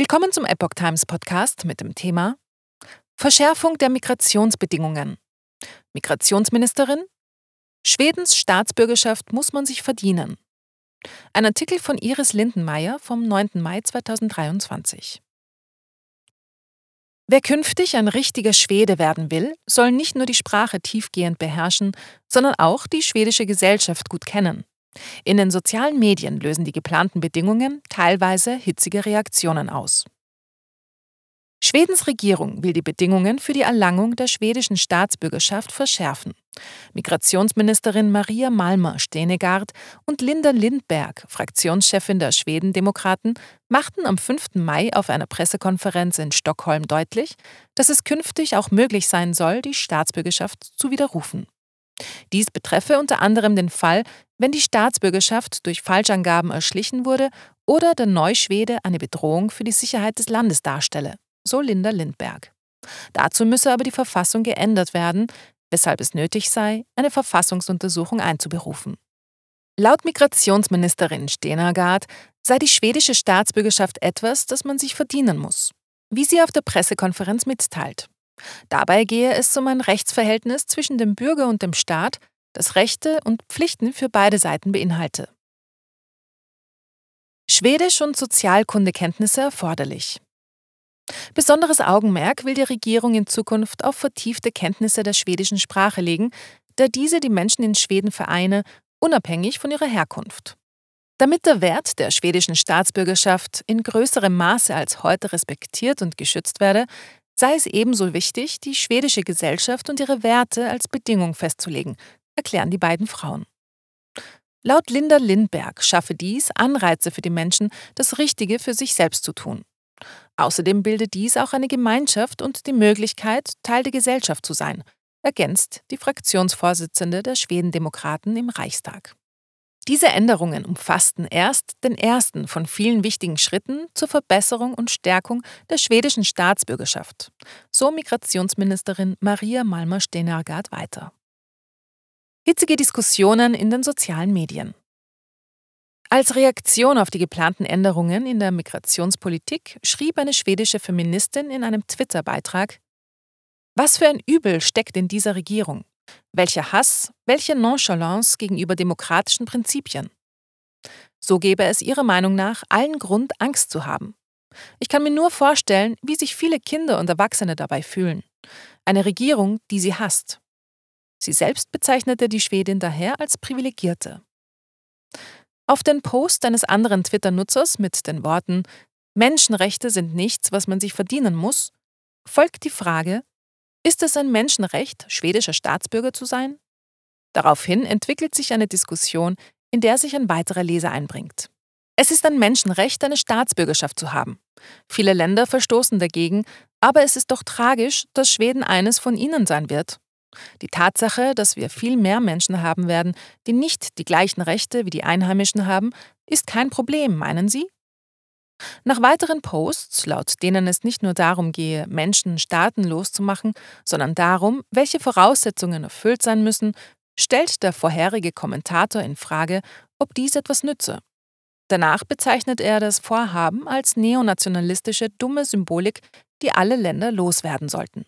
Willkommen zum Epoch Times Podcast mit dem Thema Verschärfung der Migrationsbedingungen. Migrationsministerin Schwedens Staatsbürgerschaft muss man sich verdienen. Ein Artikel von Iris Lindenmeier vom 9. Mai 2023. Wer künftig ein richtiger Schwede werden will, soll nicht nur die Sprache tiefgehend beherrschen, sondern auch die schwedische Gesellschaft gut kennen. In den sozialen Medien lösen die geplanten Bedingungen teilweise hitzige Reaktionen aus. Schwedens Regierung will die Bedingungen für die Erlangung der schwedischen Staatsbürgerschaft verschärfen. Migrationsministerin Maria Malmer Stenegard und Linda Lindberg, Fraktionschefin der Schwedendemokraten, machten am 5. Mai auf einer Pressekonferenz in Stockholm deutlich, dass es künftig auch möglich sein soll, die Staatsbürgerschaft zu widerrufen. Dies betreffe unter anderem den Fall, wenn die Staatsbürgerschaft durch Falschangaben erschlichen wurde oder der Neuschwede eine Bedrohung für die Sicherheit des Landes darstelle, so Linda Lindberg. Dazu müsse aber die Verfassung geändert werden, weshalb es nötig sei, eine Verfassungsuntersuchung einzuberufen. Laut Migrationsministerin Stenagard sei die schwedische Staatsbürgerschaft etwas, das man sich verdienen muss, wie sie auf der Pressekonferenz mitteilt. Dabei gehe es um ein Rechtsverhältnis zwischen dem Bürger und dem Staat, das Rechte und Pflichten für beide Seiten beinhalte. Schwedisch und Sozialkundekenntnisse erforderlich. Besonderes Augenmerk will die Regierung in Zukunft auf vertiefte Kenntnisse der schwedischen Sprache legen, da diese die Menschen in Schweden vereine, unabhängig von ihrer Herkunft. Damit der Wert der schwedischen Staatsbürgerschaft in größerem Maße als heute respektiert und geschützt werde, sei es ebenso wichtig, die schwedische Gesellschaft und ihre Werte als Bedingung festzulegen, erklären die beiden Frauen. Laut Linda Lindberg schaffe dies Anreize für die Menschen, das Richtige für sich selbst zu tun. Außerdem bildet dies auch eine Gemeinschaft und die Möglichkeit, Teil der Gesellschaft zu sein, ergänzt die Fraktionsvorsitzende der Schwedendemokraten im Reichstag. Diese Änderungen umfassten erst den ersten von vielen wichtigen Schritten zur Verbesserung und Stärkung der schwedischen Staatsbürgerschaft, so Migrationsministerin Maria Malmer Stenergaard weiter. Hitzige Diskussionen in den sozialen Medien. Als Reaktion auf die geplanten Änderungen in der Migrationspolitik schrieb eine schwedische Feministin in einem Twitter-Beitrag: Was für ein Übel steckt in dieser Regierung? Welcher Hass, welche Nonchalance gegenüber demokratischen Prinzipien. So gäbe es ihrer Meinung nach allen Grund, Angst zu haben. Ich kann mir nur vorstellen, wie sich viele Kinder und Erwachsene dabei fühlen. Eine Regierung, die sie hasst. Sie selbst bezeichnete die Schwedin daher als Privilegierte. Auf den Post eines anderen Twitter-Nutzers mit den Worten Menschenrechte sind nichts, was man sich verdienen muss, folgt die Frage, ist es ein Menschenrecht, schwedischer Staatsbürger zu sein? Daraufhin entwickelt sich eine Diskussion, in der sich ein weiterer Leser einbringt. Es ist ein Menschenrecht, eine Staatsbürgerschaft zu haben. Viele Länder verstoßen dagegen, aber es ist doch tragisch, dass Schweden eines von ihnen sein wird. Die Tatsache, dass wir viel mehr Menschen haben werden, die nicht die gleichen Rechte wie die Einheimischen haben, ist kein Problem, meinen Sie? Nach weiteren Posts, laut denen es nicht nur darum gehe, Menschen staatenlos zu machen, sondern darum, welche Voraussetzungen erfüllt sein müssen, stellt der vorherige Kommentator in Frage, ob dies etwas nütze. Danach bezeichnet er das Vorhaben als neonationalistische dumme Symbolik, die alle Länder loswerden sollten.